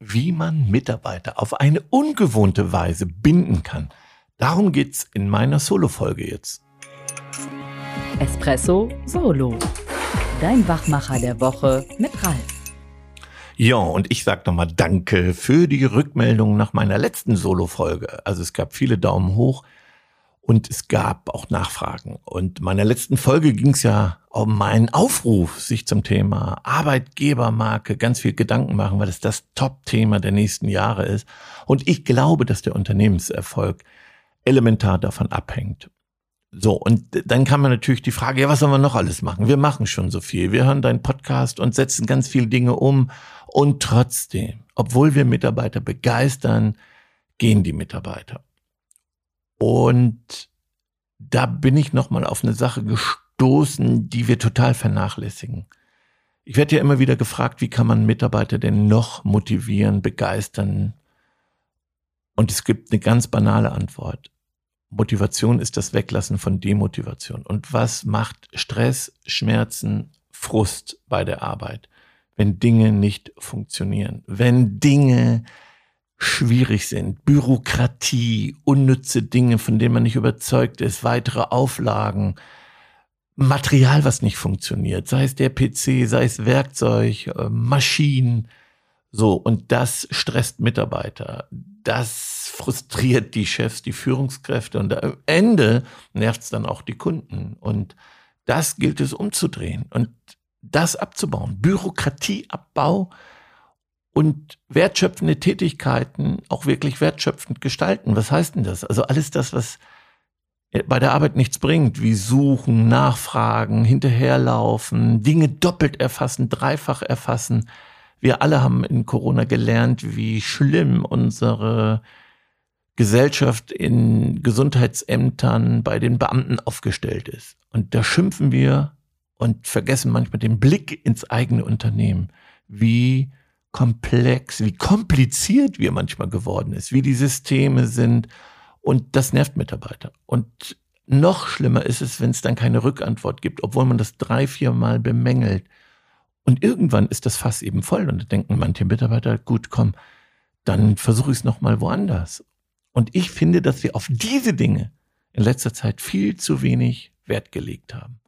wie man Mitarbeiter auf eine ungewohnte Weise binden kann. Darum geht's in meiner Solo-Folge jetzt. Espresso Solo. Dein Wachmacher der Woche mit Ralf. Ja, und ich sag nochmal Danke für die Rückmeldung nach meiner letzten Solo-Folge. Also es gab viele Daumen hoch und es gab auch Nachfragen. Und meiner letzten Folge ging es ja um meinen Aufruf, sich zum Thema Arbeitgebermarke ganz viel Gedanken machen, weil es das Top-Thema der nächsten Jahre ist. Und ich glaube, dass der Unternehmenserfolg elementar davon abhängt. So, und dann kam mir natürlich die Frage, ja, was sollen wir noch alles machen? Wir machen schon so viel. Wir hören deinen Podcast und setzen ganz viele Dinge um. Und trotzdem, obwohl wir Mitarbeiter begeistern, gehen die Mitarbeiter. Und da bin ich nochmal auf eine Sache gestoßen, die wir total vernachlässigen. Ich werde ja immer wieder gefragt, wie kann man Mitarbeiter denn noch motivieren, begeistern? Und es gibt eine ganz banale Antwort. Motivation ist das Weglassen von Demotivation. Und was macht Stress, Schmerzen, Frust bei der Arbeit, wenn Dinge nicht funktionieren, wenn Dinge schwierig sind, Bürokratie, unnütze Dinge, von denen man nicht überzeugt ist, weitere Auflagen, Material, was nicht funktioniert, sei es der PC, sei es Werkzeug, äh, Maschinen, so, und das stresst Mitarbeiter. Das frustriert die Chefs, die Führungskräfte und am Ende nervt es dann auch die Kunden. Und das gilt es umzudrehen und das abzubauen. Bürokratieabbau und wertschöpfende Tätigkeiten auch wirklich wertschöpfend gestalten. Was heißt denn das? Also alles das, was bei der Arbeit nichts bringt, wie suchen, nachfragen, hinterherlaufen, Dinge doppelt erfassen, dreifach erfassen. Wir alle haben in Corona gelernt, wie schlimm unsere Gesellschaft in Gesundheitsämtern bei den Beamten aufgestellt ist. Und da schimpfen wir und vergessen manchmal den Blick ins eigene Unternehmen, wie komplex, wie kompliziert wir manchmal geworden ist, wie die Systeme sind. Und das nervt Mitarbeiter. Und noch schlimmer ist es, wenn es dann keine Rückantwort gibt, obwohl man das drei, vier Mal bemängelt. Und irgendwann ist das Fass eben voll und da denken manche Mitarbeiter, gut, komm, dann versuche ich es nochmal woanders. Und ich finde, dass wir auf diese Dinge in letzter Zeit viel zu wenig Wert gelegt haben.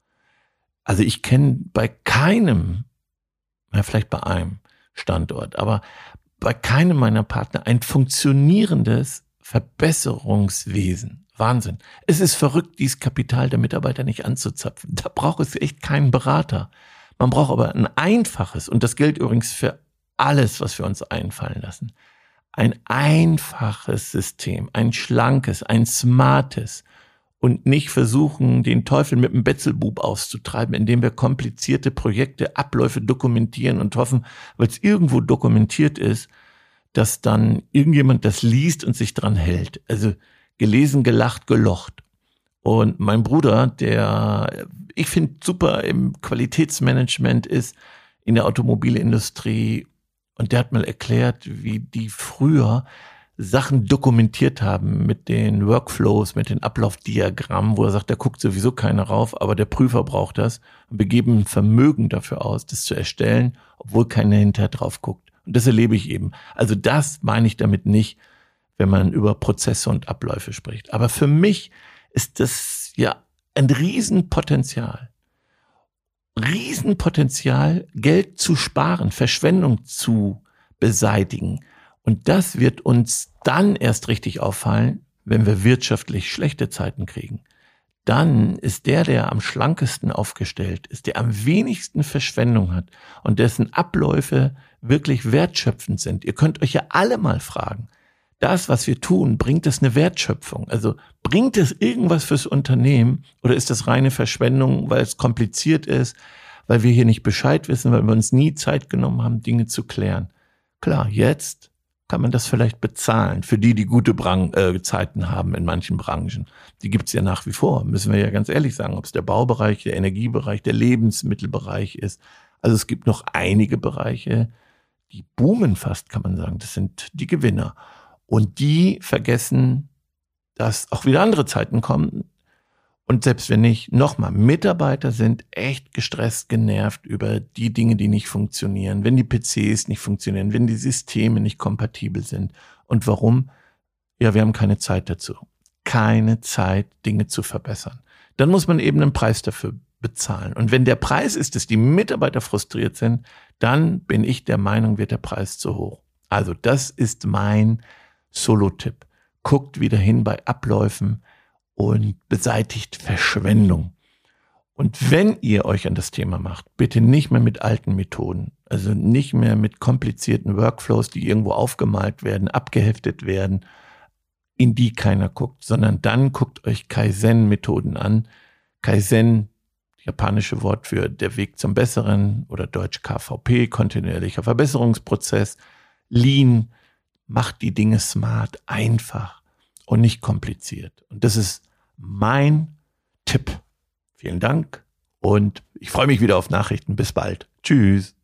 Also ich kenne bei keinem, ja, vielleicht bei einem, Standort. Aber bei keinem meiner Partner ein funktionierendes Verbesserungswesen. Wahnsinn. Es ist verrückt, dieses Kapital der Mitarbeiter nicht anzuzapfen. Da braucht es echt keinen Berater. Man braucht aber ein einfaches, und das gilt übrigens für alles, was wir uns einfallen lassen. Ein einfaches System, ein schlankes, ein smartes, und nicht versuchen, den Teufel mit dem Betzelbub auszutreiben, indem wir komplizierte Projekte, Abläufe dokumentieren und hoffen, weil es irgendwo dokumentiert ist, dass dann irgendjemand das liest und sich dran hält. Also gelesen, gelacht, gelocht. Und mein Bruder, der ich finde super im Qualitätsmanagement ist, in der Automobilindustrie, und der hat mal erklärt, wie die früher Sachen dokumentiert haben mit den Workflows, mit den Ablaufdiagrammen, wo er sagt, da guckt sowieso keiner rauf, aber der Prüfer braucht das und wir geben Vermögen dafür aus, das zu erstellen, obwohl keiner hinterher drauf guckt. Und das erlebe ich eben. Also das meine ich damit nicht, wenn man über Prozesse und Abläufe spricht. Aber für mich ist das ja ein Riesenpotenzial. Riesenpotenzial, Geld zu sparen, Verschwendung zu beseitigen und das wird uns dann erst richtig auffallen, wenn wir wirtschaftlich schlechte Zeiten kriegen. Dann ist der, der am schlankesten aufgestellt ist, der am wenigsten Verschwendung hat und dessen Abläufe wirklich wertschöpfend sind. Ihr könnt euch ja alle mal fragen, das, was wir tun, bringt es eine Wertschöpfung? Also bringt es irgendwas fürs Unternehmen oder ist das reine Verschwendung, weil es kompliziert ist, weil wir hier nicht Bescheid wissen, weil wir uns nie Zeit genommen haben, Dinge zu klären? Klar, jetzt kann man das vielleicht bezahlen für die, die gute Bran äh, Zeiten haben in manchen Branchen. Die gibt's ja nach wie vor, müssen wir ja ganz ehrlich sagen, ob es der Baubereich, der Energiebereich, der Lebensmittelbereich ist. Also es gibt noch einige Bereiche, die boomen fast, kann man sagen. Das sind die Gewinner. Und die vergessen, dass auch wieder andere Zeiten kommen. Und selbst wenn nicht, nochmal, Mitarbeiter sind echt gestresst, genervt über die Dinge, die nicht funktionieren, wenn die PCs nicht funktionieren, wenn die Systeme nicht kompatibel sind. Und warum? Ja, wir haben keine Zeit dazu. Keine Zeit, Dinge zu verbessern. Dann muss man eben einen Preis dafür bezahlen. Und wenn der Preis ist, dass die Mitarbeiter frustriert sind, dann bin ich der Meinung, wird der Preis zu hoch. Also das ist mein Solo-Tipp. Guckt wieder hin bei Abläufen, und beseitigt Verschwendung. Und wenn ihr euch an das Thema macht, bitte nicht mehr mit alten Methoden, also nicht mehr mit komplizierten Workflows, die irgendwo aufgemalt werden, abgeheftet werden, in die keiner guckt, sondern dann guckt euch Kaizen-Methoden an. Kaizen, japanische Wort für der Weg zum Besseren oder deutsch KVP, kontinuierlicher Verbesserungsprozess. Lean macht die Dinge smart, einfach und nicht kompliziert. Und das ist mein Tipp. Vielen Dank und ich freue mich wieder auf Nachrichten. Bis bald. Tschüss.